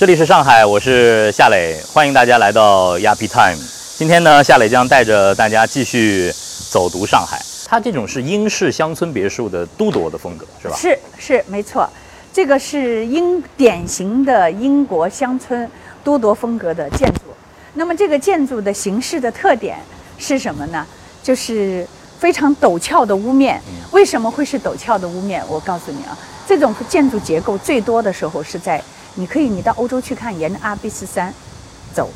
这里是上海，我是夏磊，欢迎大家来到 Yappy Time。今天呢，夏磊将带着大家继续走读上海。它这种是英式乡村别墅的都铎的风格，是吧？是是没错，这个是英典型的英国乡村都铎风格的建筑。那么这个建筑的形式的特点是什么呢？就是非常陡峭的屋面。为什么会是陡峭的屋面？我告诉你啊，这种建筑结构最多的时候是在。你可以，你到欧洲去看，沿着阿尔卑斯山走，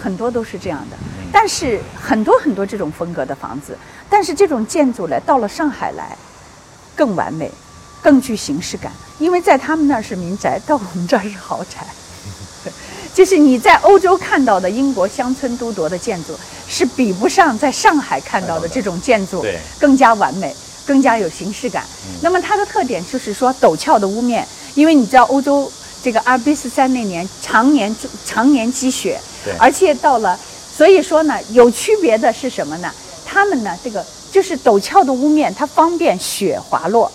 很多都是这样的。但是很多很多这种风格的房子，但是这种建筑呢，到了上海来更完美，更具形式感。因为在他们那儿是民宅，到我们这儿是豪宅。就是你在欧洲看到的英国乡村都铎的建筑，是比不上在上海看到的这种建筑更加完美，更加有形式感。那么它的特点就是说陡峭的屋面，因为你知道欧洲。这个阿尔卑斯山那年常年常年积雪，而且到了，所以说呢，有区别的是什么呢？他们呢，这个就是陡峭的屋面，它方便雪滑落。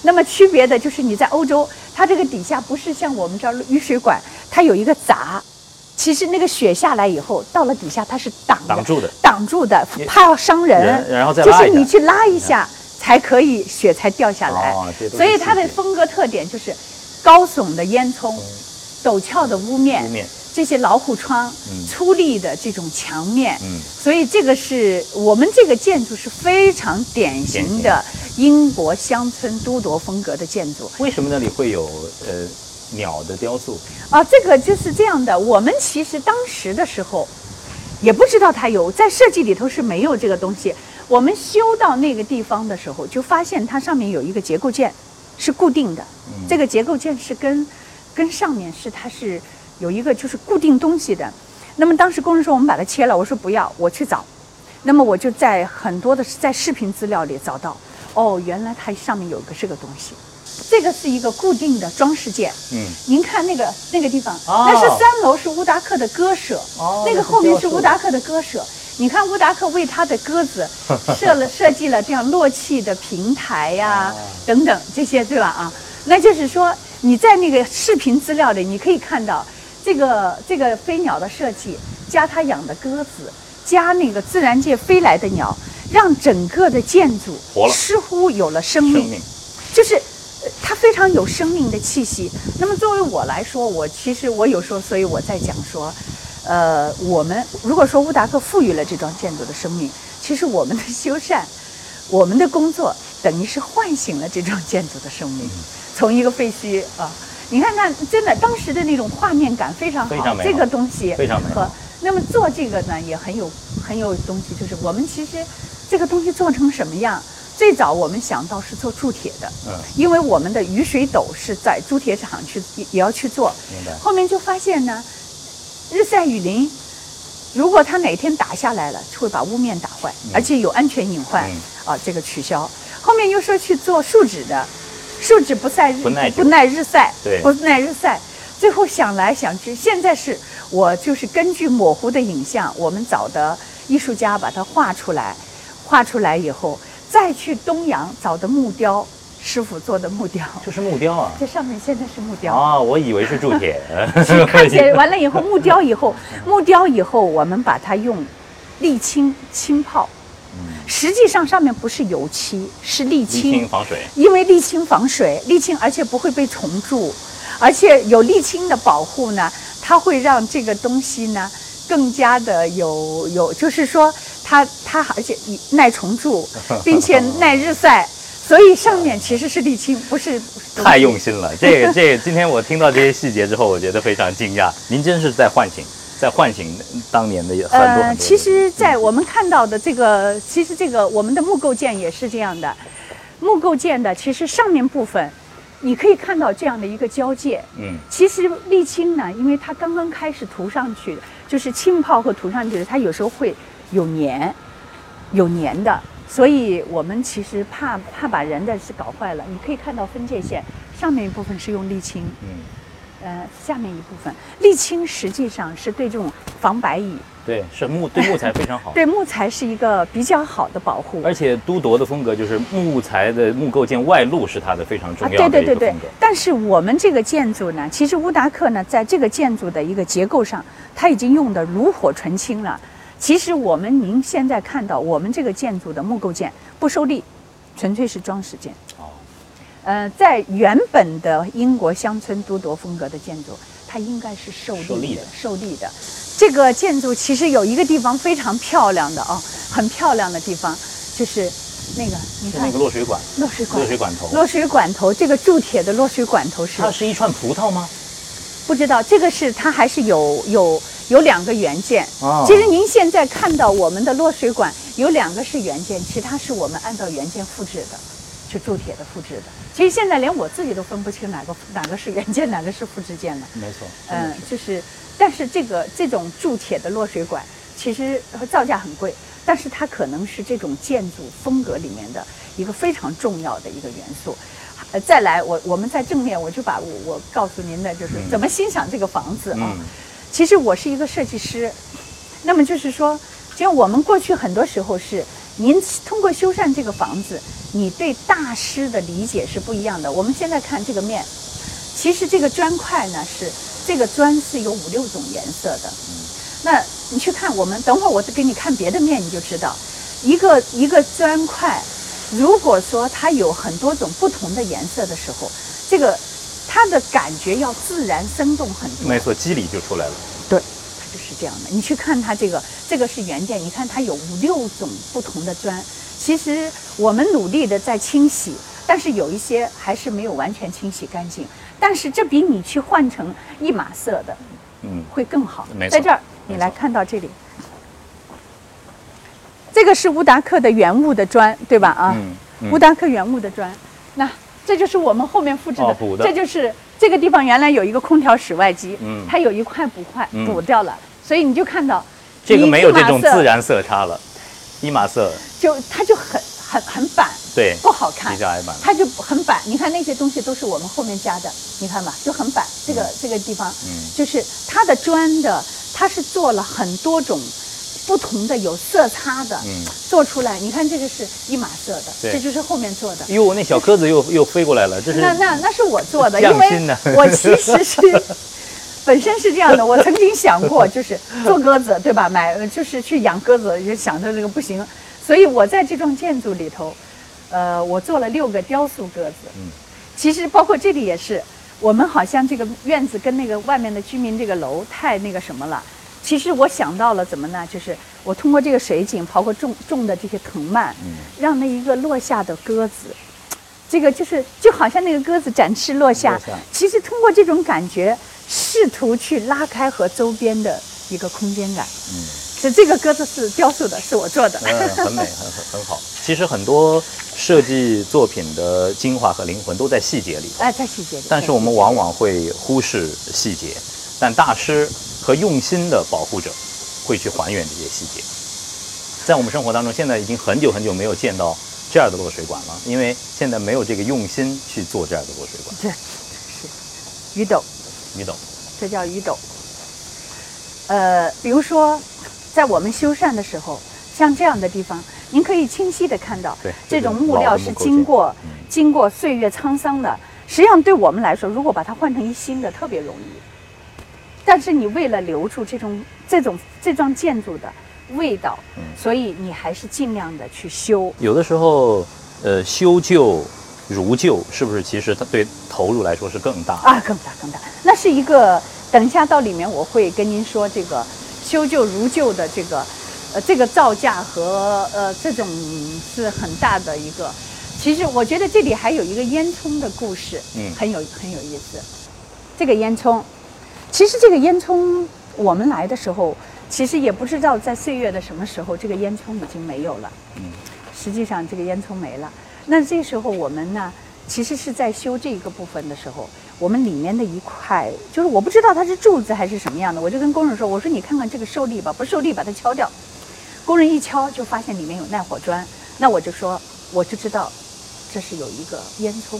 那么区别的就是你在欧洲，它这个底下不是像我们这儿雨水管，它有一个闸。其实那个雪下来以后，到了底下它是挡挡住的，挡住的，怕伤人。然后再就是你去拉一下，才可以雪才掉下来。所以它的风格特点就是。高耸的烟囱，陡峭的屋面，这些老虎窗，粗粝的这种墙面，所以这个是我们这个建筑是非常典型的英国乡村都铎风格的建筑。为什么那里会有呃鸟的雕塑？啊，这个就是这样的。我们其实当时的时候也不知道它有，在设计里头是没有这个东西。我们修到那个地方的时候，就发现它上面有一个结构件。是固定的，这个结构件是跟跟上面是它是有一个就是固定东西的。那么当时工人说我们把它切了，我说不要，我去找。那么我就在很多的在视频资料里找到，哦，原来它上面有个这个东西，这个是一个固定的装饰件。嗯，您看那个那个地方，那是三楼是乌达克的鸽舍，哦那个后面是乌达克的鸽舍。你看乌达克为他的鸽子 设了设计了这样落气的平台呀，等等这些对吧啊？那就是说你在那个视频资料里，你可以看到这个这个飞鸟的设计，加它养的鸽子，加那个自然界飞来的鸟，让整个的建筑似乎有了生命，就是它非常有生命的气息。那么作为我来说，我其实我有时候，所以我在讲说。呃，我们如果说乌达克赋予了这幢建筑的生命，其实我们的修缮，我们的工作等于是唤醒了这幢建筑的生命，从一个废墟啊，你看看，真的当时的那种画面感非常好，这个东西非常美。那么做这个呢也很有很有东西，就是我们其实这个东西做成什么样？最早我们想到是做铸铁的，嗯，因为我们的雨水斗是在铸铁厂去也要去做，明白。后面就发现呢。日晒雨淋，如果它哪天打下来了，会把屋面打坏，而且有安全隐患。啊，这个取消。后面又说去做树脂的，树脂不晒日，不耐日晒，不耐日晒。最后想来想去，现在是我就是根据模糊的影像，我们找的艺术家把它画出来，画出来以后，再去东阳找的木雕。师傅做的木雕，这是木雕啊！这上面现在是木雕啊！我以为是铸铁。看见完了以后，木雕以后，木雕以后，我们把它用沥青浸泡。实际上上面不是油漆，是沥青防水。因为沥青防水，沥青而且不会被虫蛀，而且有沥青的保护呢，它会让这个东西呢更加的有有，就是说它它而且耐虫蛀，并且耐日晒。所以上面其实是沥青，不是太用心了。这个这个，今天我听到这些细节之后，我觉得非常惊讶。您真是在唤醒，在唤醒当年的很多很多。其实，在我们看到的这个，其实这个我们的木构件也是这样的。木构件的其实上面部分，你可以看到这样的一个交界。嗯。其实沥青呢，因为它刚刚开始涂上去，就是浸泡和涂上去的，它有时候会有粘，有粘的。所以我们其实怕怕把人的是搞坏了。你可以看到分界线上面一部分是用沥青，嗯，呃，下面一部分沥青实际上是对这种防白蚁，对，是木对木材非常好。对木材是一个比较好的保护。而且都铎的风格就是木材的木构件外露是它的非常重要的啊，对对对对一个风格。。但是我们这个建筑呢，其实乌达克呢，在这个建筑的一个结构上，它已经用的炉火纯青了。其实我们您现在看到我们这个建筑的木构件不收力，纯粹是装饰件。哦，呃，在原本的英国乡村都铎风格的建筑，它应该是受力的，受力的。这个建筑其实有一个地方非常漂亮的啊、很漂亮的地方，就是那个你看是那个落水管，落水管落水管头。落水管头，这个铸铁的落水管头是它是一串葡萄吗？不知道这个是它还是有有有两个原件。哦其实您现在看到我们的落水管有两个是原件，其他是我们按照原件复制的，是铸铁的复制的。其实现在连我自己都分不清哪个哪个是原件，哪个是复制件了。没错。嗯，就是，但是这个这种铸铁的落水管其实造价很贵，但是它可能是这种建筑风格里面的一个非常重要的一个元素。呃，再来，我我们在正面我就把我我告诉您的就是怎么欣赏这个房子啊。嗯其实我是一个设计师，那么就是说，其实我们过去很多时候是您通过修缮这个房子，你对大师的理解是不一样的。我们现在看这个面，其实这个砖块呢是这个砖是有五六种颜色的。那你去看我们，等会儿我再给你看别的面，你就知道，一个一个砖块，如果说它有很多种不同的颜色的时候，这个它的感觉要自然生动很多。没错，肌理就出来了。就是这样的。你去看它这个，这个是原件，你看它有五六种不同的砖。其实我们努力的在清洗，但是有一些还是没有完全清洗干净。但是这比你去换成一码色的嗯，会更好在这儿，你来看到这里，这个是乌达克的原物的砖，对吧？啊，嗯嗯乌达克原物的砖，那这就是我们后面复制的，哦的这就是这个地方原来有一个空调室外机，嗯它有一块补块嗯补掉了，所以你就看到这个没有这种自，然色差了，一码色，就它就很很很板，对，不好看比。较矮板。它就很板，你看那些东西都是我们后面加的，你看吧，就很板。这个、这个地方，嗯就是它的砖的，它是做了很多种不同的有色差的，嗯做出来。你看这个是一码色的，对这就是后面做的。哟，那小鸽子又又飞过来了，这是那那那是我做的，因为我其实是 本身是这样的，我曾经想过就是做鸽子，对吧？买就是去养鸽子，也想着这个不行，所以我在这幢建筑里头，呃，我做了六个雕塑鸽子。嗯，其实包括这里也是，我们好像这个院子跟那个外面的居民这个楼太那个什么了。其实我想到了怎么呢？就是我通过这个水井，包括种种的这些藤蔓，嗯让那一个落下的鸽子，这个就是就好像那个鸽子展翅落下落下，其实通过这种感觉，试图去拉开和周边的一个空间感。嗯是这个鸽子是雕塑的，是我做的。嗯，很美，很很很好。其实很多设计作品的精华和灵魂都在细节里，哎，在细节里。但是我们往往会忽视细节，但大师和用心的保护者会去还原这些细节。在我们生活当中，现在已经很久很久没有见到这样的落水管了，因为现在没有这个用心去做这样的落水管。对是鱼斗，鱼斗？这叫鱼斗。呃，比如说，在我们修缮的时候，像这样的地方，您可以清晰的看到，对这种木料是经过嗯经过岁月沧桑的。实际上，对我们来说，如果把它换成一新的，特别容易。但是你为了留住这种这种这幢建筑的味道，嗯所以你还是尽量的去修。有的时候，呃，修旧如旧，是不是其实它对投入来说是更大？啊，更大更大。那是一个，等一下到里面我会跟您说这个修旧如旧的这个，呃，这个造价和呃这种是很大的一个。其实我觉得这里还有一个烟囱的故事，嗯很有很有意思。这个烟囱，其实这个烟囱我们来的时候，其实也不知道在岁月的什么时候，这个烟囱已经没有了。嗯，实际上这个烟囱没了。那这时候我们呢，其实是在修这一个部分的时候，我们里面的一块，就是我不知道它是柱子还是什么样的，我就跟工人说，我说你看看这个受力吧，不受力把它敲掉。工人一敲就发现里面有耐火砖，那我就说我就知道这是有一个烟囱。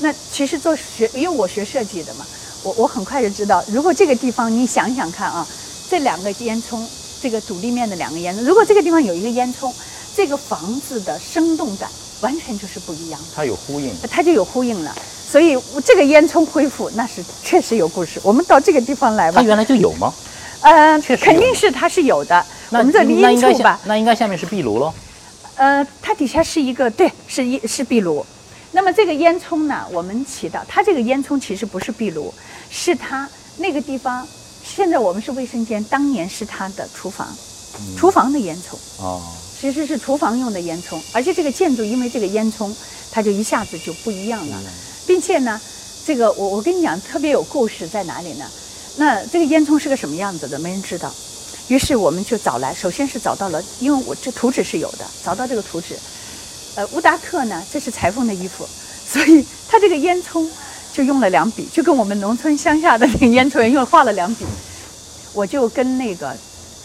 那其实做学，因为我学设计的嘛，我我很快就知道，如果这个地方你想想看啊，这两个烟囱，这个主立面的两个烟囱，如果这个地方有一个烟囱，这个房子的生动感完全就是不一样的，它有呼应。它就有呼应了。所以这个烟囱恢复那是确实有故事。我们到这个地方来吧它。原来就有吗？呃，确实肯定是它是有的。我们这离那应该下阴处吧，那应该下面是壁炉喽。呃，它底下是一个对，是一是壁炉。那么这个烟囱呢，我们提到它这个烟囱其实不是壁炉，是它那个地方。现在我们是卫生间，当年是它的厨房，厨房的烟囱。哦，其实是厨房用的烟囱，而且这个建筑因为这个烟囱，它就一下子就不一样了，并且呢，这个我我跟你讲特别有故事在哪里呢？那这个烟囱是个什么样子的，没人知道。于是我们就找来，首先是找到了，因为我这图纸是有的，找到这个图纸。呃，乌达克呢，这是裁缝的衣服，所以他这个烟囱就用了两笔，就跟我们农村乡下的那个烟囱用画了两笔。我就跟那个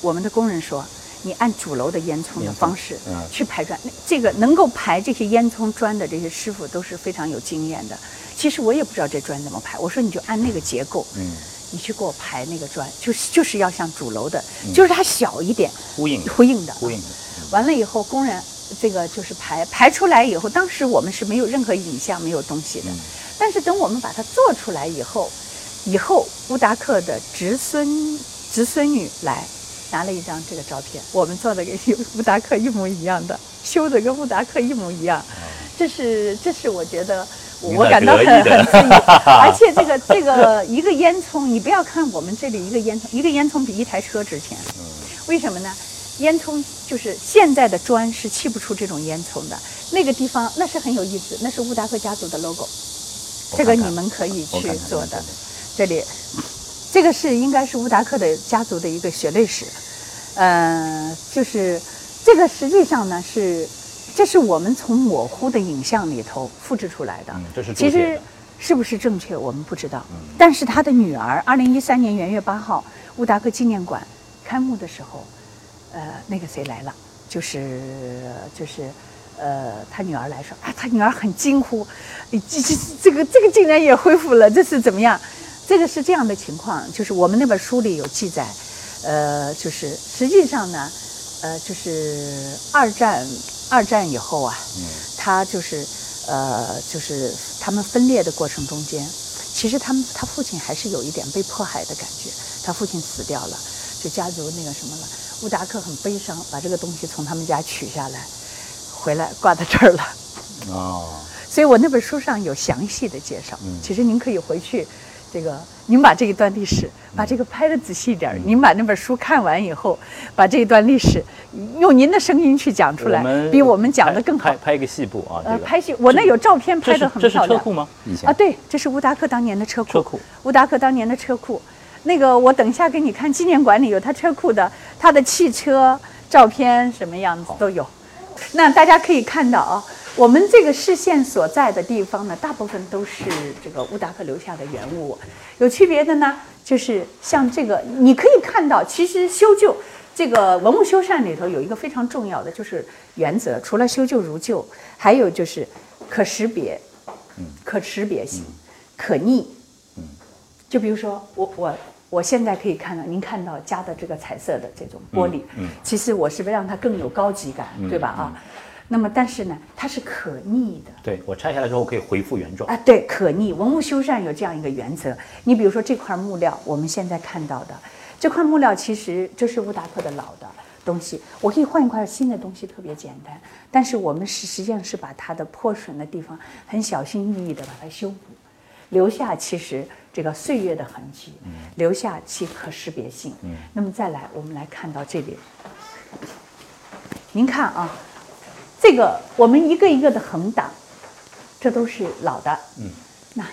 我们的工人说，你按主楼的烟囱的方式嗯去排砖。那这个能够排这些烟囱砖的这些师傅都是非常有经验的。其实我也不知道这砖怎么排，我说你就按那个结构，嗯，你去给我排那个砖，就是就是要像主楼的，就是它小一点，呼应呼应的，呼应的。完了以后，工人这个就是排排出来以后，当时我们是没有任何影像、没有东西的。但是等我们把它做出来以后，以后乌达克的侄孙侄孙女来拿了一张这个照片，我们做的跟乌达克一模一样的，修的跟乌达克一模一样。这是这是我觉得我感到很很自意，而且这个这个一个烟囱，你不要看我们这里一个烟囱，一个烟囱比一台车值钱。为什么呢？烟囱就是现在的砖是砌不出这种烟囱的，那个地方那是很有意思，那是乌达克家族的 logo，这个你们可以去做的。这里，这个是应该是乌达克的家族的一个血泪史，呃，就是这个实际上呢是，这是我们从模糊的影像里头复制出来的。嗯这是其实是不是正确我们不知道，但是他的女儿，二零一三年元月八号，乌达克纪念馆开幕的时候，呃，那个谁来了，就是就是。呃，他女儿来说，啊，他女儿很惊呼，这这这个这个竟然也恢复了，这是怎么样？这个是这样的情况，就是我们那本书里有记载，呃，就是实际上呢，呃，就是二战二战以后啊，他就是呃，就是他们分裂的过程中间，其实他们他父亲还是有一点被迫害的感觉，他父亲死掉了，就家族那个什么了，乌达克很悲伤，把这个东西从他们家取下来，回来挂在这儿了。哦，所以我那本书上有详细的介绍。其实您可以回去，这个您把这一段历史，把这个拍的仔细一点儿。您把那本书看完以后，把这一段历史用您的声音去讲出来，比我们讲的更好拍。拍一个细部啊，这呃，拍戏，我那有照片拍的很漂亮。这是车库吗？以前啊，对，这是乌达克当年的车库。车库。乌达克当年的车库，那个我等一下给你看纪念馆里有他车库的他的汽车照片，什么样子都有。那大家可以看到啊，我们这个视线所在的地方呢，大部分都是这个乌达克留下的原物。有区别的呢，就是像这个，你可以看到，其实修旧这个文物修缮里头有一个非常重要的就是原则，除了修旧如旧，还有就是可识别、可识别性、可逆。就比如说我我我现在可以看到您看到加的这个彩色的这种玻璃，其实我是为让它更有高级感，对吧啊？那么但是呢，它是可逆的。对我拆下来之后可以恢复原状。啊，对，可逆文物修缮有这样一个原则。你比如说这块木料，我们现在看到的这块木料，其实这是乌达克的老的东西，我可以换一块新的东西，特别简单。但是我们是实际上是把它的破损的地方很小心翼翼地把它修补，留下其实这个岁月的痕迹，留下其可识别性。那么再来，我们来看到这里，您看啊，这个我们一个一个的横档。这都是老的，嗯，那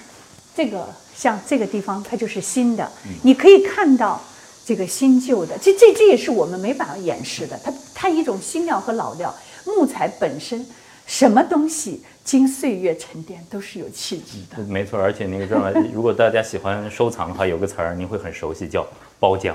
这个像这个地方它就是新的，你可以看到这个新旧的，这这这也是我们没办法掩饰的。它它一种新料和老料，木材本身什么东西经岁月沉淀都是有气质的。没错，而且那个知道吗？如果大家喜欢收藏的话，有个词儿您会很熟悉，叫包浆。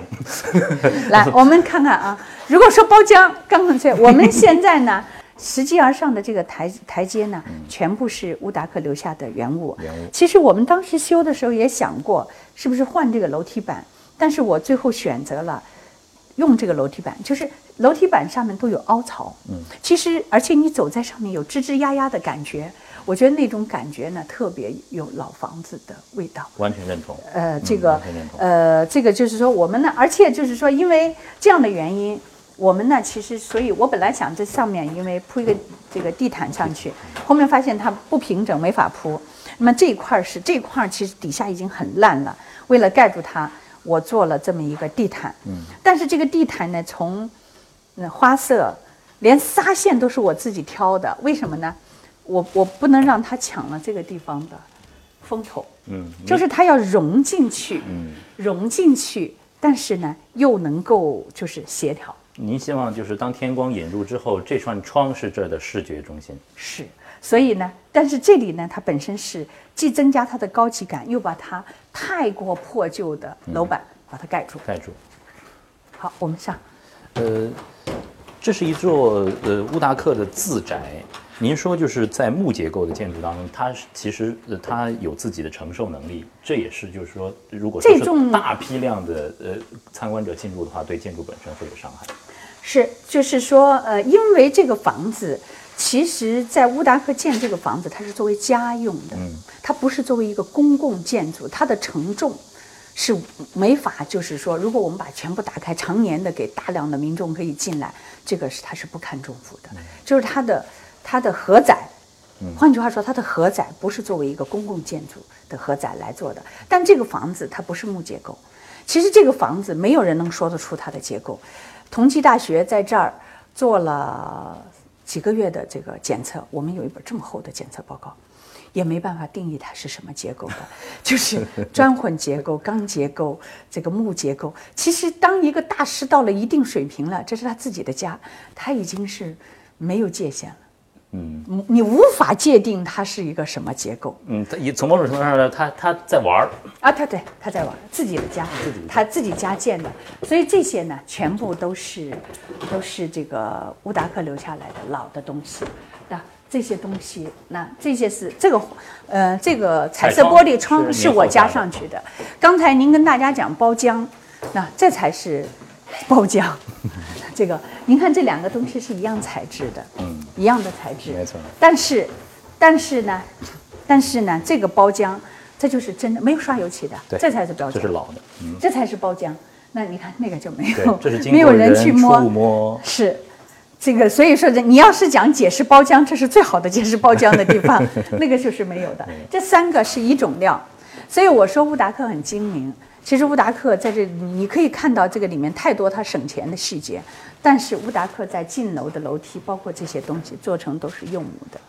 来，我们看看啊，如果说包浆，刚刚这我们现在呢，拾级而上的这个台台阶呢，全部是乌达克留下的原物。原物其实我们当时修的时候也想过，是不是换这个楼梯板，但是我最后选择了用这个楼梯板，就是楼梯板上面都有凹槽。嗯，其实而且你走在上面有吱吱呀呀的感觉，我觉得那种感觉呢，特别有老房子的味道。完全认同。呃，这个呃，这个就是说我们呢，而且就是说，因为这样的原因，我们呢，其实，所以我本来想这上面因为铺一个这个地毯上去，后面发现它不平整，没法铺。那么这一块儿是这一块儿其实底下已经很烂了，为了盖住它，我做了这么一个地毯。嗯，但是这个地毯呢，从嗯花色，连纱线都是我自己挑的，为什么呢？我我不能让它抢了这个地方的风头。嗯，就是它要融进去，嗯融进去，但是呢又能够就是协调，您希望就是当天光引入之后，这扇窗是这儿的视觉中心。是，所以呢，但是这里呢，它本身是既增加它的高级感，又把它太过破旧的楼板把它盖住。盖住。好，我们上，呃，这是一座呃乌达克的自宅。您说就是在木结构的建筑当中，它其实呃它有自己的承受能力，这也是就是说，如果这种大批量的呃参观者进入的话，对建筑本身会有伤害。是，就是说，呃，因为这个房子，其实在乌达克建这个房子，它是作为家用的，它不是作为一个公共建筑，它的承重是没法，就是说，如果我们把全部打开，常年的给大量的民众可以进来，这个是它是不堪重负的，就是它的它的荷载。换句话说，它的荷载不是作为一个公共建筑的荷载来做的，但这个房子它不是木结构。其实这个房子没有人能说得出它的结构。同济大学在这儿做了几个月的这个检测，我们有一本这么厚的检测报告，也没办法定义它是什么结构的，就是砖混结构、钢结构、这个木结构。其实，当一个大师到了一定水平了，这是他自己的家，他已经是没有界限了。嗯你你无法界定它是一个什么结构嗯，它也从某种程度上呢，它它在玩儿。啊？它对它在玩自己的家，它自己家建的，所以这些呢，全部都是都是这个乌达克留下来的老的东西。那这些东西，那这些是这个呃这个彩色玻璃窗是是我加上去的。刚才您跟大家讲包浆，那这才是 包浆。这个您看这两个东西是一样材质的，嗯，一样的材质，没错但是，但是呢，但是呢，这个包浆，这就是真的没有刷油漆的，对这才是包浆，这是老的。嗯，这才是包浆。那你看那个就没有，，这是经没有人去摸，触摸。是。这个，所以说这你要是讲解释包浆，这是最好的解释包浆的地方，那个就是没有的。这三个是一种料，所以我说乌达克很精明。其实乌达克在这，你可以看到这个里面太多他省钱的细节，但是乌达克在进楼的楼梯，包括这些东西做成都是柚木的。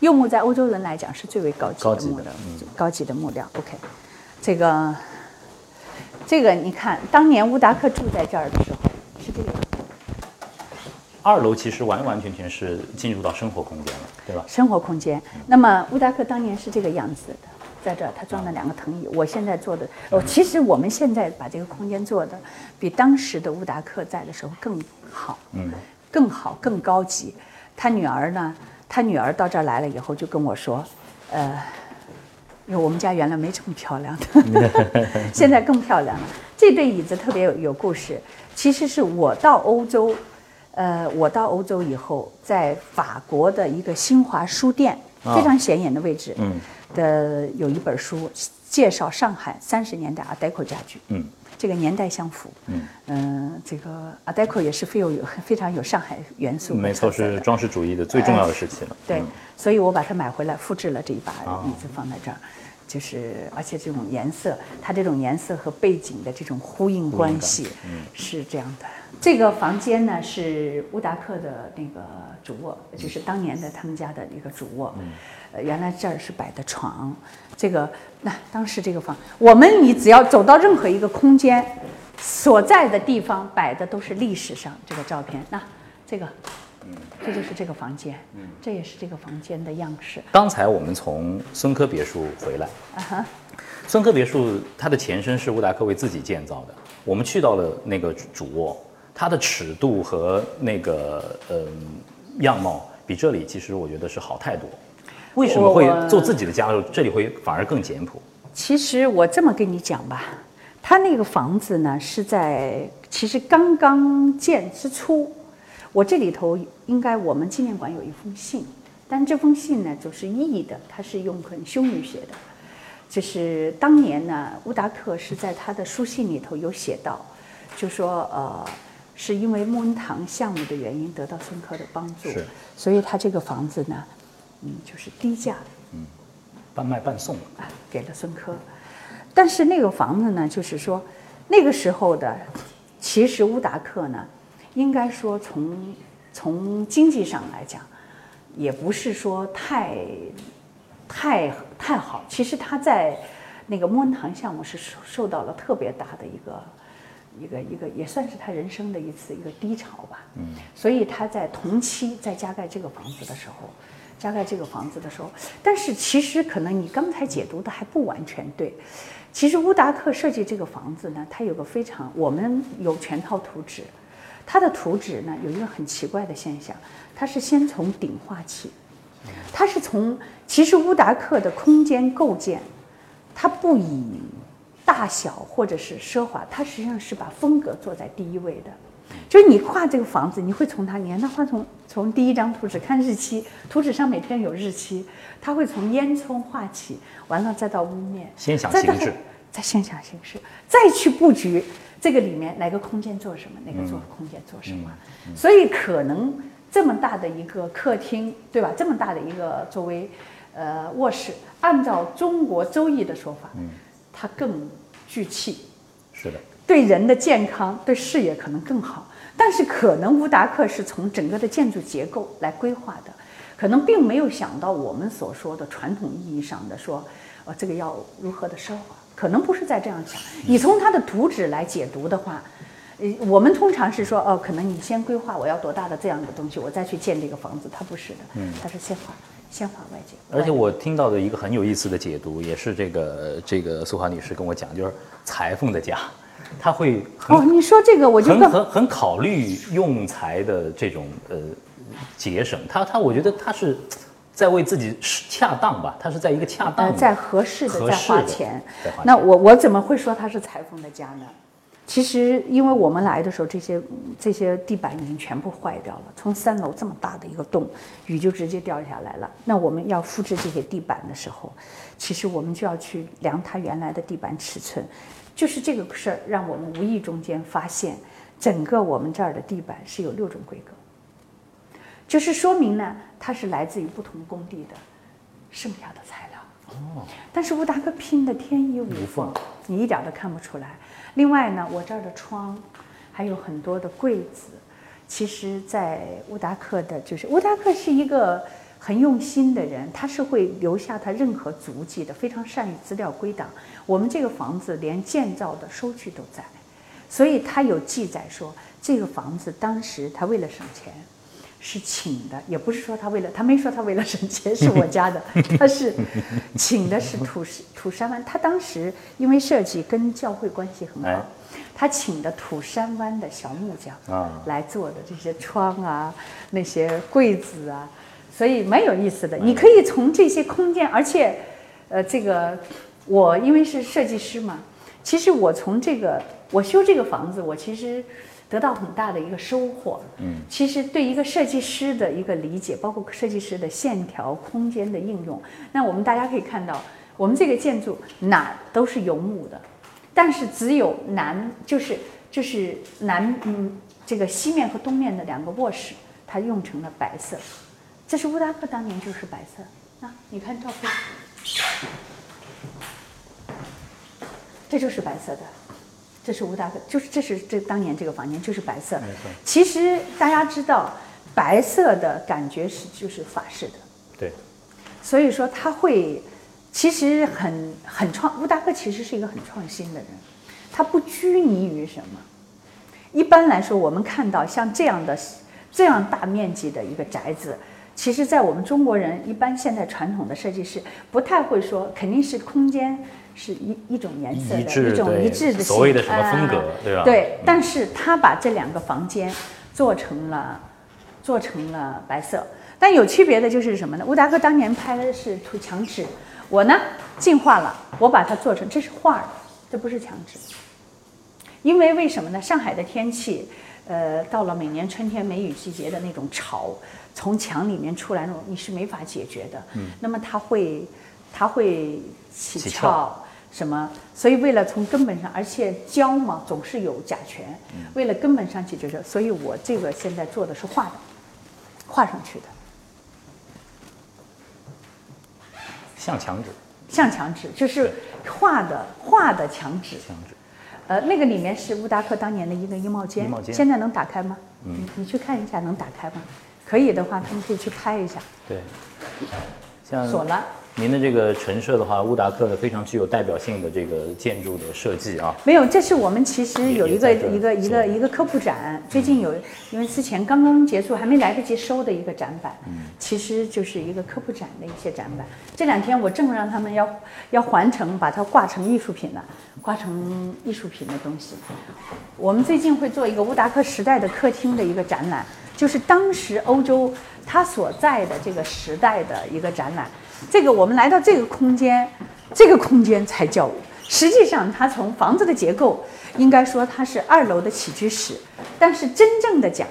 柚木在欧洲人来讲是最为高级高级的的木料，高级的木料。OK，这个这个你看，当年乌达克住在这儿的时候是这个样子。二楼其实完完全全是进入到生活空间了，对吧？生活空间。那么乌达克当年是这个样子的，在这儿他装了两个藤椅。我现在做的，哦，其实我们现在把这个空间做的比当时的乌达克在的时候更好，嗯，更好，更高级。他女儿呢，他女儿到这儿来了以后就跟我说，呃，因为我们家原来没这么漂亮的，现在更漂亮了。这对椅子特别有有故事，其实是我到欧洲。呃，我到欧洲以后，在法国的一个新华书店，啊非常显眼的位置，嗯的有一本书介绍上海三十年代 Art Deco 家具，嗯。这个年代相符，嗯。嗯、这个 Art Deco 也是非有有非常有上海元素和没错，是装饰主义的最重要的时期了。对嗯，所以我把它买回来，复制了这一把啊。椅子放在这儿，就是而且这种颜色，它这种颜色和背景的这种呼应关系嗯。是这样的。这个房间呢是乌达克的那个主卧，就是当年的他们家的一个主卧。嗯呃，原来这儿是摆的床，这个那当时这个房，我们你只要走到任何一个空间所在的地方，摆的都是历史上这个照片。那这个，这就是这个房间，这也是这个房间的样式。刚才我们从孙科别墅回来，啊哈，孙科别墅它的前身是乌达克为自己建造的。我们去到了那个主卧，它的尺度和那个呃样貌比这里其实我觉得是好太多。为什么会做自己的家的时候，这里会反而更简朴？其实我这么跟你讲吧，他那个房子呢是在其实刚刚建之初，我这里头应该我们纪念馆有一封信，但这封信呢就是译的，它是用很修女写的，就是当年呢乌达克是在他的书信里头有写到，就说呃是因为木恩堂项目的原因得到孙科的帮助是，所以他这个房子呢，嗯就是低价嗯半卖半送。啊，给了孙科。但是那个房子呢，就是说，那个时候的，其实乌达克呢，应该说从从经济上来讲，也不是说太太太好。其实他在那个穆恩堂项目是受受到了特别大的一个一个一个，也算是他人生的一次一个低潮吧。嗯，所以他在同期在加盖这个房子的时候。加盖这个房子的时候，但是其实可能你刚才解读的还不完全对。其实乌达克设计这个房子呢，它有个非常，我们有全套图纸，它的图纸呢有一个很奇怪的现象，它是先从顶画起，它是从其实乌达克的空间构建，它不以大小或者是奢华，它实际上是把风格做在第一位的。就是你画这个房子，你会从它，你看它画从从第一张图纸看日期，图纸上每天有日期，它会从烟囱画起，完了再到屋面，先想形式，再先想形式，再去布局这个里面哪个空间做什么，哪个做空间做什么。所以可能这么大的一个客厅，对吧？这么大的一个作为呃卧室，按照中国周易的说法，它更聚气。是的，对人的健康、对视野可能更好。但是可能乌达克是从整个的建筑结构来规划的，可能并没有想到我们所说的传统意义上的说，呃，这个要如何的奢华，可能不是在这样想。你从它的图纸来解读的话，呃，我们通常是说，哦，可能你先规划我要多大的这样的东西，我再去建这个房子，它不是的，它是先画先画外界。而且我听到的一个很有意思的解读，也是这个这个苏华女士跟我讲，就是裁缝的家，他会很哦，你说这个我就很更很很考虑用材的这种呃节省，他他我觉得他是在为自己是恰当吧，他是在一个恰当呃，在合适的在花钱。那我我怎么会说他是裁缝的家呢？其实因为我们来的时候，这些这些地板已经全部坏掉了，从三楼这么大的一个洞，雨就直接掉下来了。那我们要复制这些地板的时候，其实我们就要去量它原来的地板尺寸，就是这个事儿让我们无意中间发现，整个我们这儿的地板是有六种规格。就是说明呢，它是来自于不同工地的剩下的材料。哦，但是乌达克拼的天衣无缝，你一点都看不出来。另外呢，我这儿的窗，还有很多的柜子，其实，在乌达克的，就是乌达克是一个很用心的人，他是会留下他任何足迹的，非常善于资料归档。我们这个房子连建造的收据都在，所以他有记载说，这个房子当时他为了省钱。是请的，也不是说他为了，他没说他为了省钱是我家的，他是请的是土土山湾。他当时因为设计跟教会关系很哎好，他请的土山湾的小木匠啊来做的这些窗啊、那些柜子啊，所以蛮有意思的。你可以从这些空间，而且，呃，这个我因为是设计师嘛，其实我从这个我修这个房子，我其实。得到很大的一个收获，嗯，其实对一个设计师的一个理解，包括设计师的线条、空间的应用，那我们大家可以看到，我们这个建筑哪都是有木的，但是只有南就是就是南嗯这个西面和东面的两个卧室，它用成了白色，这是乌达克当年就是白色。那你看照片，这就是白色的。这是乌达克，就是这是这当年这个房间就是白色。其实大家知道，白色的感觉是就是法式的，对，所以说他会其实很很创。乌达克其实是一个很创新的人，他不拘泥于什么。一般来说，我们看到像这样的这样大面积的一个宅子，其实，在我们中国人一般现在传统的设计师不太会说，肯定是空间是一一种颜色的一种一致的所谓的什么风格啊对吧对嗯，但是他把这两个房间做成了做成了白色，但有区别的就是什么呢？吴达哥当年拍的是涂墙纸，我呢进化了，我把它做成这是画儿，这不是墙纸。因为为什么呢？上海的天气，呃，到了每年春天梅雨季节的那种潮，从墙里面出来那种，你是没法解决的。嗯。那么它会，它会起翘什么？所以为了从根本上，而且胶嘛总是有甲醛，为了根本上解决这，所以我这个现在做的是画的，画上去的，像墙纸，像墙纸，就是画的画的墙纸。墙纸。呃，那个里面是乌达克当年的一个衣帽间，衣帽间现在能打开吗？嗯，你去看一下，能打开吗？可以的话，他们可以去拍一下。对，像锁了，您的这个陈设的话，乌达克的非常具有代表性的这个建筑的设计啊，没有，这是我们其实有一个一个一个一个科普展，最近有，因为之前刚刚结束，还没来得及收的一个展板，嗯其实就是一个科普展的一些展板。这两天我正让他们要要 hoàn 成，把它挂成艺术品了，挂成艺术品的东西。我们最近会做一个乌达克时代的客厅的一个展览，就是当时欧洲它所在的这个时代的一个展览。这个我们来到这个空间，这个空间才叫。实际上，它从房子的结构，应该说它是二楼的起居室，但是真正的讲，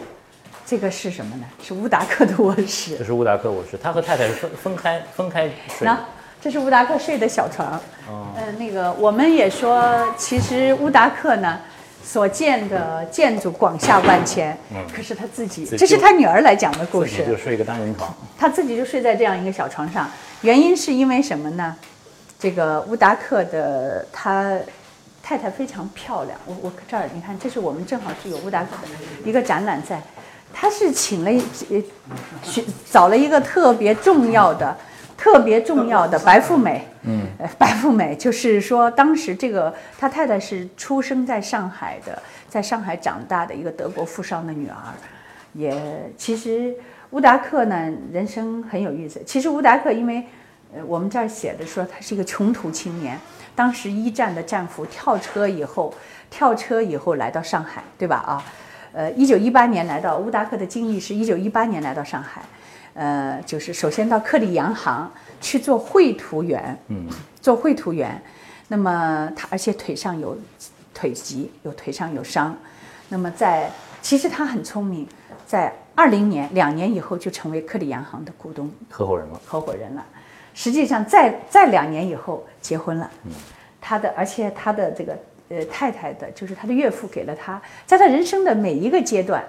这个是什么呢？是乌达克的卧室这。是乌达克卧室，他和太太是分分开分开睡的。那这是乌达克睡的小床。哦嗯、那个我们也说，其实乌达克呢所建的建筑广厦万千，可是他自己，这是他女儿来讲的故自己就事，睡一个单人床，他自己就睡在这样一个小床上，原因是因为什么呢？这个乌达克的他太太非常漂亮，我我这儿你看，这是我们正好是有乌达克的一个展览在，他是请了一呃去找了一个特别重要的。特别重要的白富美，嗯，白富美就是说，当时这个他太太是出生在上海的，在上海长大的一个德国富商的女儿，也其实乌达克呢，人生很有意思。其实乌达克因为，呃，我们这儿写的说他是一个穷途青年，当时一战的战俘跳车以后，跳车以后来到上海，对吧？啊，呃，一九一八年来到乌达克的经历是一九一八年来到上海，呃，就是首先到克里洋行去做绘图员，嗯，做绘图员。那么他而且腿上有腿疾，有腿上有伤。那么在其实他很聪明，在二零年两年以后就成为克里洋行的股东合伙人了。合伙人了。实际上在在两年以后结婚了，嗯他的而且他的这个呃太太的，就是他的岳父给了他，在他人生的每一个阶段。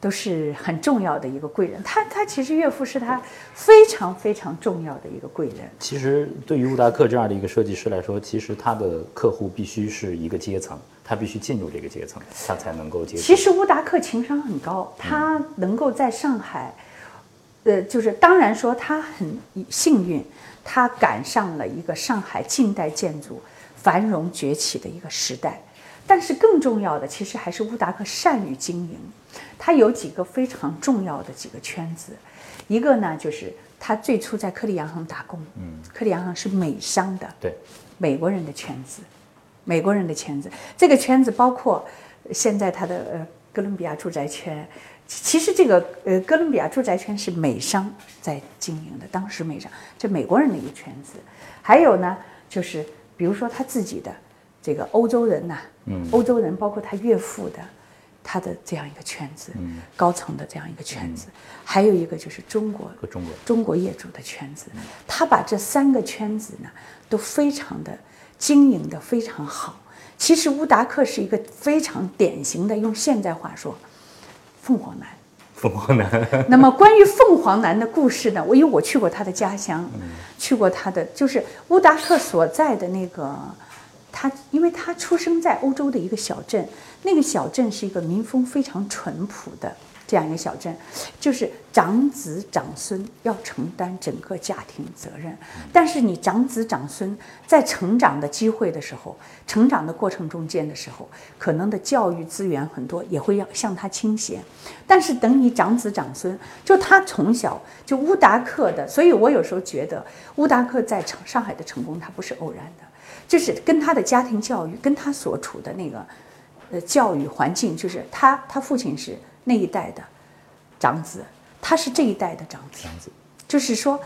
都是很重要的一个贵人，他他其实岳父是他非常非常重要的一个贵人。其实对于乌达克这样的一个设计师来说，其实他的客户必须是一个阶层，他必须进入这个阶层，他才能够接受。其实乌达克情商很高，他能够在上海，呃，就是当然说他很幸运，他赶上了一个上海近代建筑繁荣崛起的一个时代。但是更重要的，其实还是乌达克善于经营。他有几个非常重要的几个圈子，一个呢就是他最初在克里洋行打工，嗯，克里洋行是美商的，对，美国人的圈子，美国人的圈子，这个圈子包括现在他的呃哥伦比亚住宅圈。其实这个呃哥伦比亚住宅圈是美商在经营的，当时美商这美国人的一个圈子。还有呢，就是比如说他自己的这个欧洲人呐、嗯，欧洲人包括他岳父的。他的这样一个圈子，高层的这样一个圈子，还有一个就是中国和中国中国业主的圈子，他把这三个圈子呢都非常的经营的非常好。其实乌达克是一个非常典型的，用现代话说，凤凰男。凤凰男。那么关于凤凰男的故事呢，我因为我去过他的家乡，去过他的就是乌达克所在的那个。他因为他出生在欧洲的一个小镇，那个小镇是一个民风非常淳朴的这样一个小镇，就是长子长孙要承担整个家庭责任，但是你长子长孙在成长的机会的时候，成长的过程中间的时候，可能的教育资源很多也会要向他倾斜，但是等你长子长孙，就他从小就乌达克的，所以我有时候觉得乌达克在成上海的成功，他不是偶然的，就是跟他的家庭教育，跟他所处的那个。呃，教育环境就是他，他父亲是那一代的长子，他是这一代的长子，长子，就是说，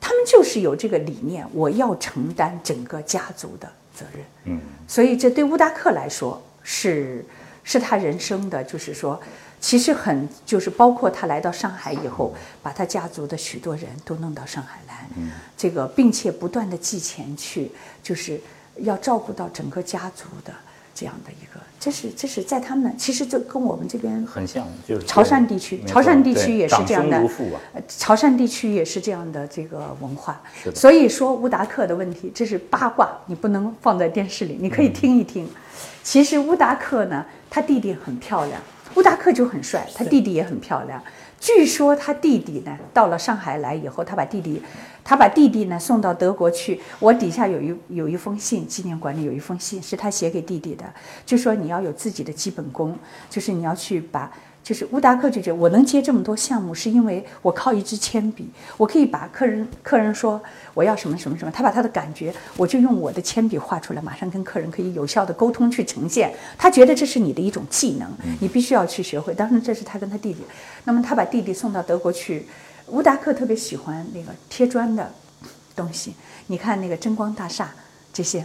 他们就是有这个理念，我要承担整个家族的责任。嗯，所以这对乌达克来说是是他人生的，就是说，其实很就是包括他来到上海以后，把他家族的许多人都弄到上海来，嗯，这个并且不断的寄钱去，就是要照顾到整个家族的。这样的一个，这是这是在他们其实就跟我们这边很像，就是潮汕地区，潮汕地区也是这样的，呃，潮汕地区也是这样的这个文化。所以说乌达克的问题，这是八卦，你不能放在电视里，你可以听一听。其实乌达克呢，他弟弟很漂亮，乌达克就很帅，他弟弟也很漂亮。据说他弟弟呢，到了上海来以后，他把弟弟。他把弟弟呢送到德国去，我底下有一有一封信，纪念馆里有一封信是他写给弟弟的，就说你要有自己的基本功，就是你要去把，就是乌达克就觉得我能接这么多项目，是因为我靠一支铅笔，我可以把客人客人说我要什么什么什么，他把他的感觉，我就用我的铅笔画出来，马上跟客人可以有效的沟通去呈现，他觉得这是你的一种技能，你必须要去学会。当然这是他跟他弟弟，那么他把弟弟送到德国去。乌达克特别喜欢那个贴砖的东西，你看那个真光大厦这些，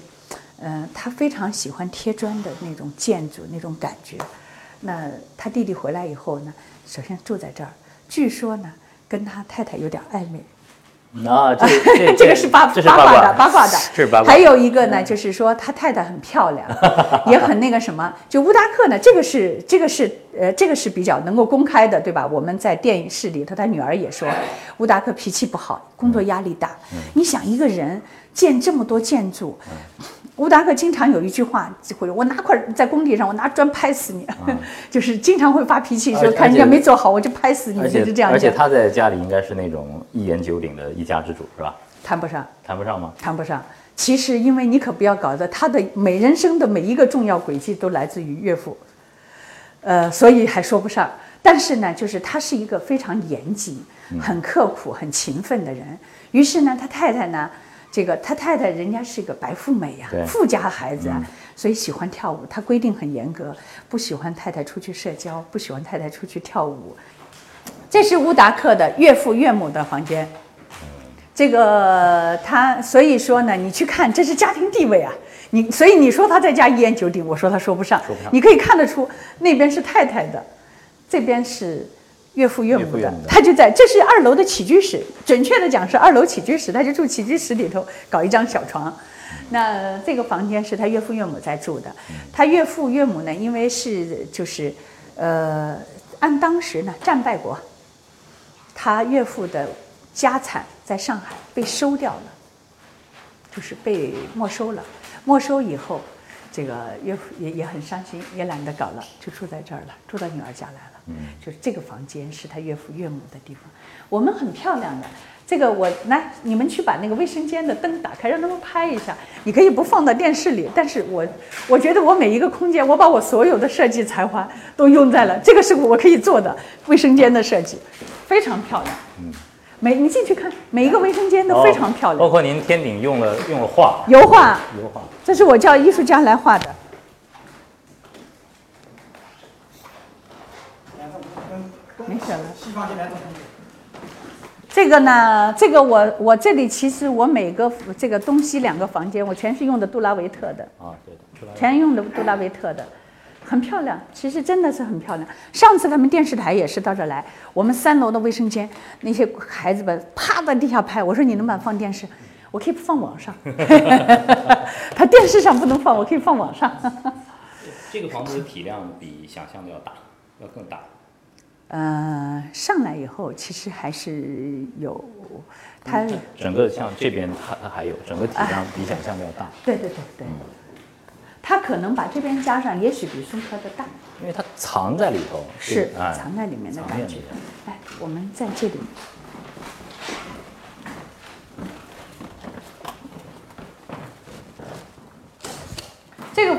嗯，他非常喜欢贴砖的那种建筑那种感觉。那他弟弟回来以后呢，首先住在这儿，据说呢跟他太太有点暧昧。啊，这 这个是八八卦的八卦的，是八卦。还有一个呢，就是说他太太很漂亮，也很那个什么。就乌达克呢，这个是这个是呃，这个是比较能够公开的，对吧？我们在电影室里头，他女儿也说，乌达克脾气不好，工作压力大。你想一个人建这么多建筑。乌达克经常有一句话，就会我拿块在工地上，我拿砖拍死你，就是经常会发脾气，说看人家没做好，我就拍死你，就是这样。而且他在家里应该是那种一言九鼎的一家之主，是吧？谈不上，谈不上吗？谈不上。其实，因为你可不要搞得他的每人生的每一个重要轨迹都来自于岳父，呃，所以还说不上。但是呢，就是他是一个非常严谨、很刻苦、很勤奋的人。于是呢，他太太呢。这个他太太人家是个白富美呀，富家孩子，啊，所以喜欢跳舞。他规定很严格，不喜欢太太出去社交，不喜欢太太出去跳舞。这是乌达克的岳父岳母的房间。这个他所以说呢，你去看，这是家庭地位啊。你所以你说他在家一言九鼎，我说他说不上。你可以看得出，那边是太太的，这边是。岳父岳母的，他就在，这是二楼的起居室，准确的讲是二楼起居室，他就住起居室里头搞一张小床。那这个房间是他岳父岳母在住的，他岳父岳母呢，因为是就是，呃，按当时呢战败国，他岳父的家产在上海被收掉了，就是被没收了，没收以后，这个岳父也也很伤心，也懒得搞了，就住在这儿了，住到女儿家来了。嗯，就是这个房间是他岳父岳母的地方，我们很漂亮的。这个我来，你们去把那个卫生间的灯打开，让他们拍一下。你可以不放到电视里，但是我我觉得我每一个空间，我把我所有的设计才华都用在了这个是我可以做的卫生间的设计，非常漂亮。嗯，每你进去看，每一个卫生间都非常漂亮。包括您天顶用了用了画，油画，油画，这是我叫艺术家来画的。没事了。这个呢，这个我我这里其实我每个这个东西两个房间，我全是用的杜拉维特的。啊，对的，全用的杜拉维特的，很漂亮。其实真的是很漂亮。上次他们电视台也是到这来，我们三楼的卫生间那些孩子们趴在地下拍，我说你能不能放电视？我可以放网上。他电视上不能放，我可以放网上。这个房子的体量比想象的要大，要更大。呃，上来以后其实还是有，它整个像这边它它还有整个体量比想象的要大。对对对对。他可能把这边加上，也许比松科的大，因为它藏在里头，是哎藏在里面的感觉藏在里面。来，我们在这里。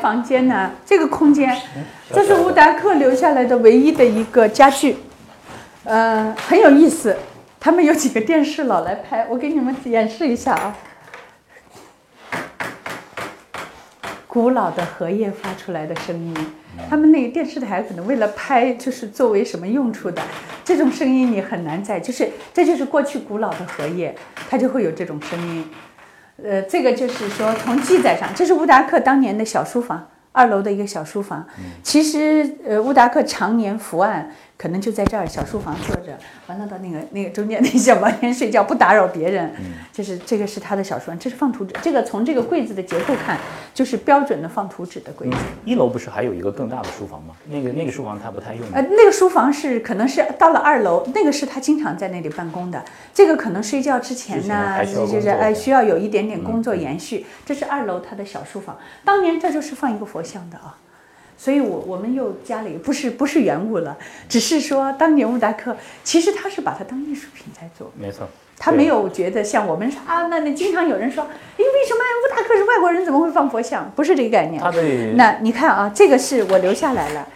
房间呢，这个空间，这是乌达克留下来的唯一的一个家具，呃，很有意思。他们有几个电视老来拍，我给你们演示一下啊。古老的荷叶发出来的声音，他们那个电视台可能为了拍，就是作为什么用处的？这种声音你很难在，就是这就是过去古老的荷叶，它就会有这种声音。呃，这个就是说从记载上，这是乌达克当年的小书房，二楼的一个小书房。其实，呃，乌达克常年伏案，可能就在这儿小书房坐着，完了到那个那个中间那小房间睡觉，不打扰别人。就是这个是他的小书房，这是放图纸。这个从这个柜子的结构看，就是标准的放图纸的柜子。一楼不是还有一个更大的书房吗？那个那个书房他不太用。呃，那个书房是可能是到了二楼，那个是他经常在那里办公的。这个可能睡觉之前呢，就是哎需要有一点点工作延续。这是二楼他的小书房，当年这就是放一个佛像的啊。所以我我们又加了一个，不是不是原物了，只是说当年乌达克其实他是把它当艺术品在做。没错，他没有觉得像我们说啊，那那经常有人说，哎，为什么乌达克是外国人，怎么会放佛像？不是这个概念。他对那你看啊，这个是我留下来了。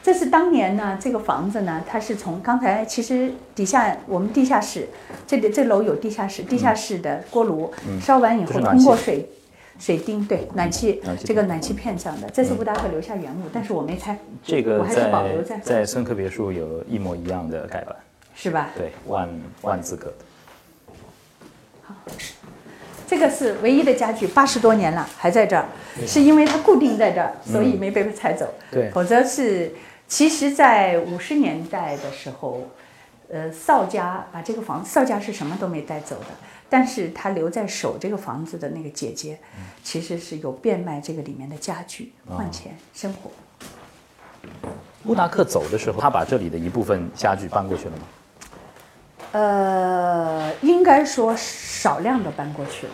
这是当年呢，这个房子呢，它是从刚才其实底下我们地下室，这里这楼有地下室，地下室的锅炉、烧完以后通过水水钉对暖气这个暖气片上的，这是乌达克留下原物，但是我没拆，这个我还是保留在在在孙科别墅有一模一样的盖板，是吧？对，万万字格。的。这个是唯一的家具，八十多年了还在这儿，是因为它固定在这儿，所以没被拆走。对。否则是，其实，在五十年代的时候，呃，邵家把这个房子，邵家是什么都没带走的，但是他留在守这个房子的那个姐姐，其实是有变卖这个里面的家具换钱生活。乌达克走的时候，他把这里的一部分家具搬过去了吗？呃，应该说少量的搬过去了，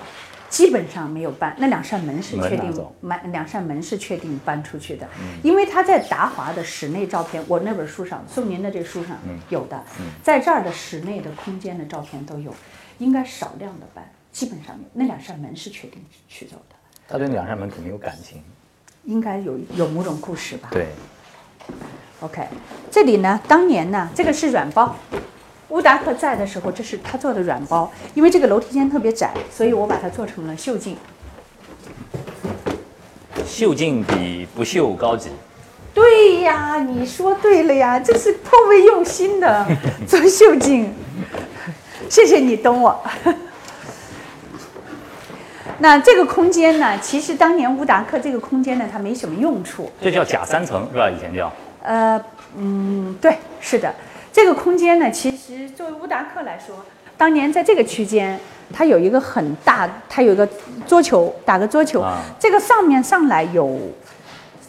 基本上没有搬。那两扇门是确定门拿走，门两扇门是确定搬出去的，因为他在达华的室内照片，我那本书上送您的这书上有的，在这儿的室内的空间的照片都有，应该少量的搬，基本上那两扇门是确定取走的，他对那两扇门肯定有感情。应该有有某种故事吧？对，OK，这里呢，当年呢，这个是软包。乌达克在的时候，这是他做的软包，因为这个楼梯间特别窄，所以我把它做成了绣镜。绣镜比不绣高级。对呀，你说对了呀，这是颇为用心的 做绣镜。谢谢你懂我。那这个空间呢，其实当年乌达克这个空间呢，它没什么用处。这叫假三层是吧？以前叫。呃，嗯，对，是的，这个空间呢，其实作为乌达克来说，当年在这个区间，它有一个很大，它有一个桌球，打个桌球，啊这个上面上来有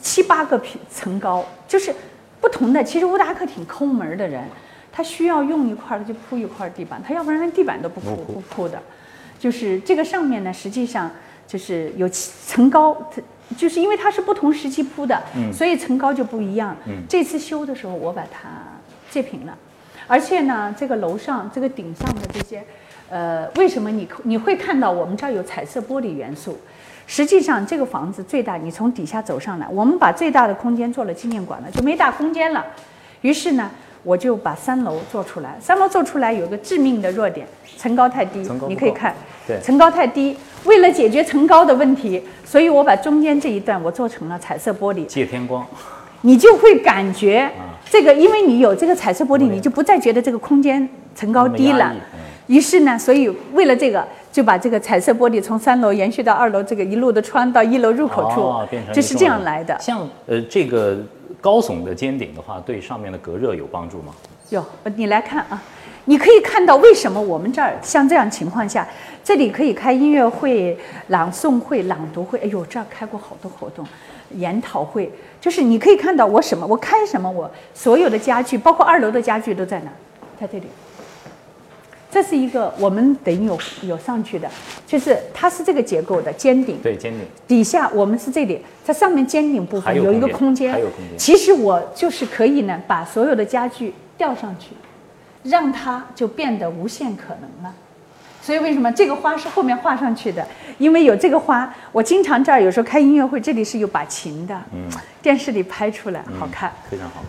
七八个平层高，就是不同的。其实乌达克挺抠门儿的人，他需要用一块儿他就铺一块儿地板，他要不然连地板都不铺不铺的。就是这个上面呢，实际上就是有七层高，它就是因为它是不同时期铺的，所以层高就不一样。这次修的时候，我把它借平了，而且呢，这个楼上这个顶上的这些，呃，为什么你你会看到我们这儿有彩色玻璃元素？实际上，这个房子最大，你从底下走上来，我们把最大的空间做了纪念馆了，就没大空间了。于是呢，我就把三楼做出来。三楼做出来有个致命的弱点，层高太低你可以看，对层高太低。为了解决层高的问题，所以我把中间这一段我做成了彩色玻璃，借天光。你就会感觉这个，因为你有这个彩色玻璃，你就不再觉得这个空间层高低了于是呢，所以为了这个，就把这个彩色玻璃从三楼延续到二楼，这个一路的穿到一楼入口处，哦变成这是这样来的。像呃这个高耸的尖顶的话，对上面的隔热有帮助吗？有，你来看啊，你可以看到为什么我们这儿像这样情况下，这里可以开音乐会、朗诵会、朗读会。哎呦，这儿开过好多活动，研讨会，就是你可以看到我什么，我开什么，我所有的家具，包括二楼的家具都在哪，在这里。这是一个我们等于有有上去的，就是它是这个结构的尖顶，对，尖顶。底下我们是这里，它上面尖顶部分有一个空间，还有空间。其实我就是可以呢，把所有的家具吊上去，让它就变得无限可能了。所以为什么这个花是后面画上去的？因为有这个花，我经常这儿有时候开音乐会，这里是有把琴的，嗯，电视里拍出来好看，非常好，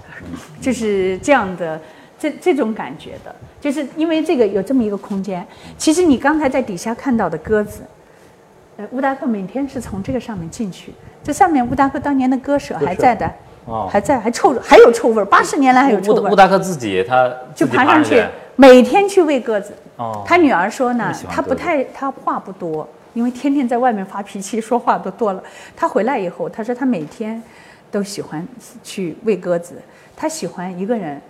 就是这样的这这种感觉的，就是因为这个有这么一个空间。其实你刚才在底下看到的鸽子，呃，乌达克每天是从这个上面进去，这上面乌达克当年的鸽舍还在的，哦，还在，还臭还有臭味儿，八十年来还有臭味儿。乌达克自己他就爬上去。每天去喂鸽子，他女儿说呢，他不太，他话不多，因为天天在外面发脾气，说话都多了。他回来以后，他说他每天都喜欢去喂鸽子，他喜欢一个人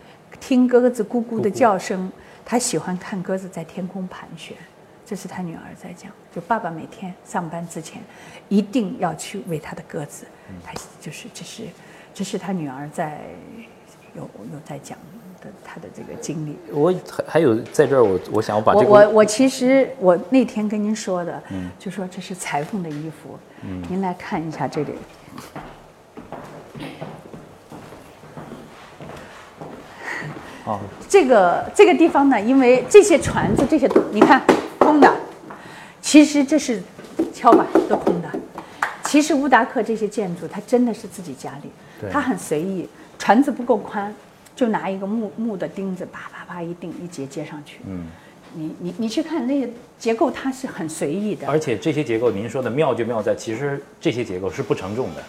听鸽子咕咕的叫声，他喜欢看鸽子在天空盘旋。这是他女儿在讲，就爸爸每天上班之前一定要去喂他的鸽子，他就是这是这是他女儿在有有在讲。他的这个经历，我还还有在这儿，我我想要把这个，我我其实我那天跟您说的，嗯，就说这是裁缝的衣服，嗯，您来看一下这里，哦，这个这个地方呢，因为这些船子这些你看空的，其实这是敲板都空的，其实乌达克这些建筑，它真的是自己家里，它很随意，船子不够宽。就拿一个木木的钉子，啪啪啪一钉，一节接上去。嗯，你你你去看那些结构，它是很随意的。而且这些结构，您说的妙就妙在，其实这些结构是不承重的。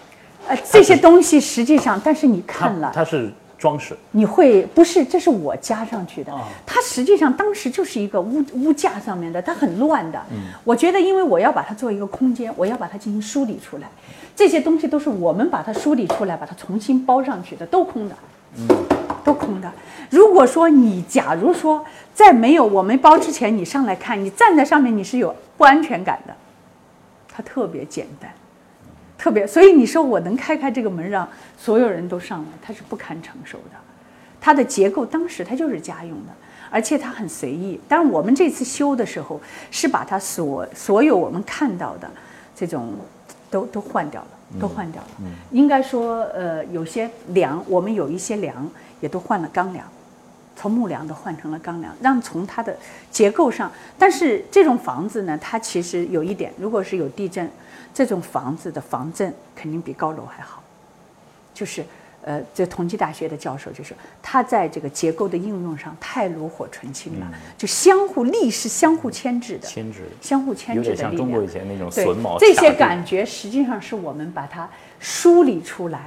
呃，这些东西实际上，但是你看了，它是装饰。你会不是？这是我加上去的。它实际上当时就是一个屋屋架上面的，它很乱的。嗯，我觉得因为我要把它做一个空间，我要把它进行梳理出来，这些东西都是我们把它梳理出来，把它重新包上去的，都空的。嗯。都空的。如果说你，假如说在没有我们包之前，你上来看，你站在上面，你是有不安全感的。它特别简单，特别，所以你说我能开开这个门让所有人都上来，它是不堪承受的。它的结构当时它就是家用的，而且它很随意。但是我们这次修的时候，是把它所所有我们看到的这种都都换掉了，都换掉了。应该说，呃，有些梁，我们有一些梁。也都换了钢梁，从木梁都换成了钢梁，让从它的结构上。但是这种房子呢，它其实有一点，如果是有地震，这种房子的防震肯定比高楼还好。就是，呃，这同济大学的教授就说，他在这个结构的应用上太炉火纯青了，就相互力是相互牵制的，牵制，相互牵制的像中国以前那种榫卯。这些感觉实际上是我们把它梳理出来。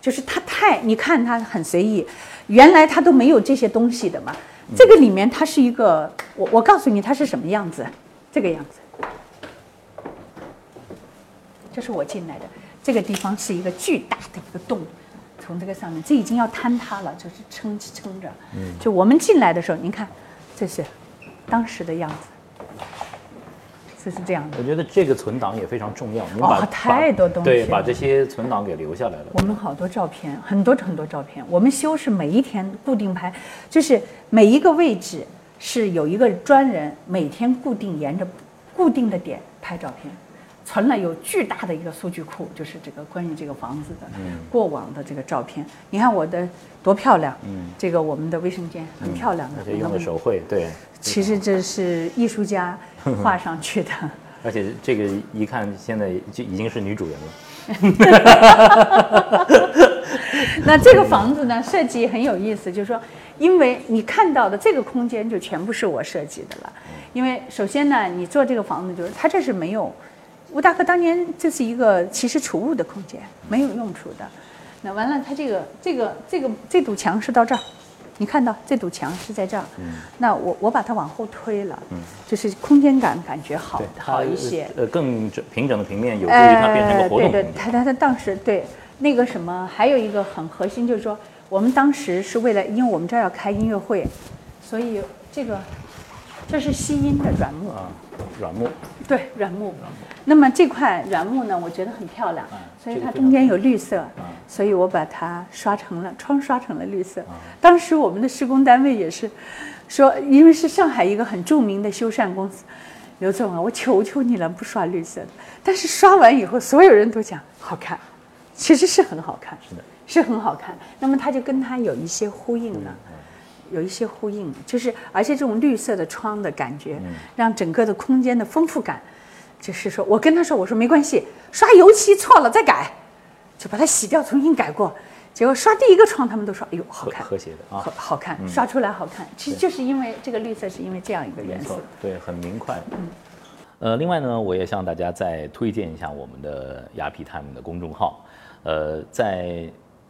就是它太，你看它很随意，原来它都没有这些东西的嘛。这个里面它是一个，我我告诉你它是什么样子，这个样子。这是我进来的，这个地方是一个巨大的一个洞，从这个上面，这已经要坍塌了，就是撑撑着。嗯。就我们进来的时候，您看，这是当时的样子。就是这样的。我觉得这个存档也非常重要。哦，太多东西。对，把这些存档给留下来了。我们好多照片，很多很多照片。我们修是每一天固定拍，就是每一个位置是有一个专人每天固定沿着固定的点拍照片，存了有巨大的一个数据库，就是这个关于这个房子的过往的这个照片。你看我的多漂亮，嗯，这个我们的卫生间很漂亮的，而且用的手绘，对。其实这是艺术家画 上去的，而且这个一看现在就已经是女主人了。那这个房子呢，设计很有意思，就是说，因为你看到的这个空间就全部是我设计的了。因为首先呢，你做这个房子就是它这是没有，吴大哥当年这是一个其实储物的空间，没有用处的。那完了，它这个这个这个这堵墙是到这儿。你看到这堵墙是在这儿，那我我把它往后推了，就是空间感感觉好好一些。呃，更整平整的平面有助于它变成一个活动对对，它它它当时对那个什么，还有一个很核心就是说，我们当时是为了，因为我们这儿要开音乐会，所以这个这是吸音的软木，软木，对，软木。那么这块软木呢，我觉得很漂亮，所以它中间有绿色，所以我把它刷成了窗刷成了绿色。当时我们的施工单位也是说，因为是上海一个很著名的修缮公司，刘总啊，我求求你了，不刷绿色的。但是刷完以后，所有人都讲好看，其实是很好看，是的，是很好看。那么它就跟它有一些呼应了。有一些呼应，就是而且这种绿色的窗的感觉，让整个的空间的丰富感，就是说我跟他说，我说没关系，刷油漆错了再改，就把它洗掉，重新改过。结果刷第一个窗，他们都说，哎呦，好看，和谐的啊，好看，刷出来好看。其实就是因为这个绿色，是因为这样一个元素。，对，很明快。嗯呃，另外呢，我也向大家再推荐一下我们的雅痞 Time 的公众号。呃，在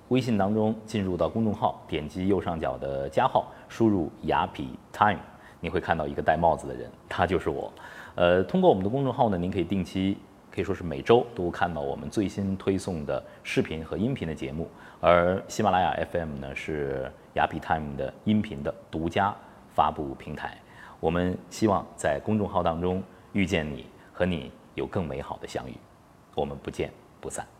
微信当中进入到公众号，点击右上角的加号，输入雅痞 Time，你会看到一个戴帽子的人，他就是我。呃，通过我们的公众号呢，您可以定期，可以说是每周都看到我们最新推送的视频和音频的节目。而喜马拉雅 FM 呢，是雅痞 Time 的音频的独家发布平台。我们希望在公众号当中遇见你，和你有更美好的相遇。我们不见不散。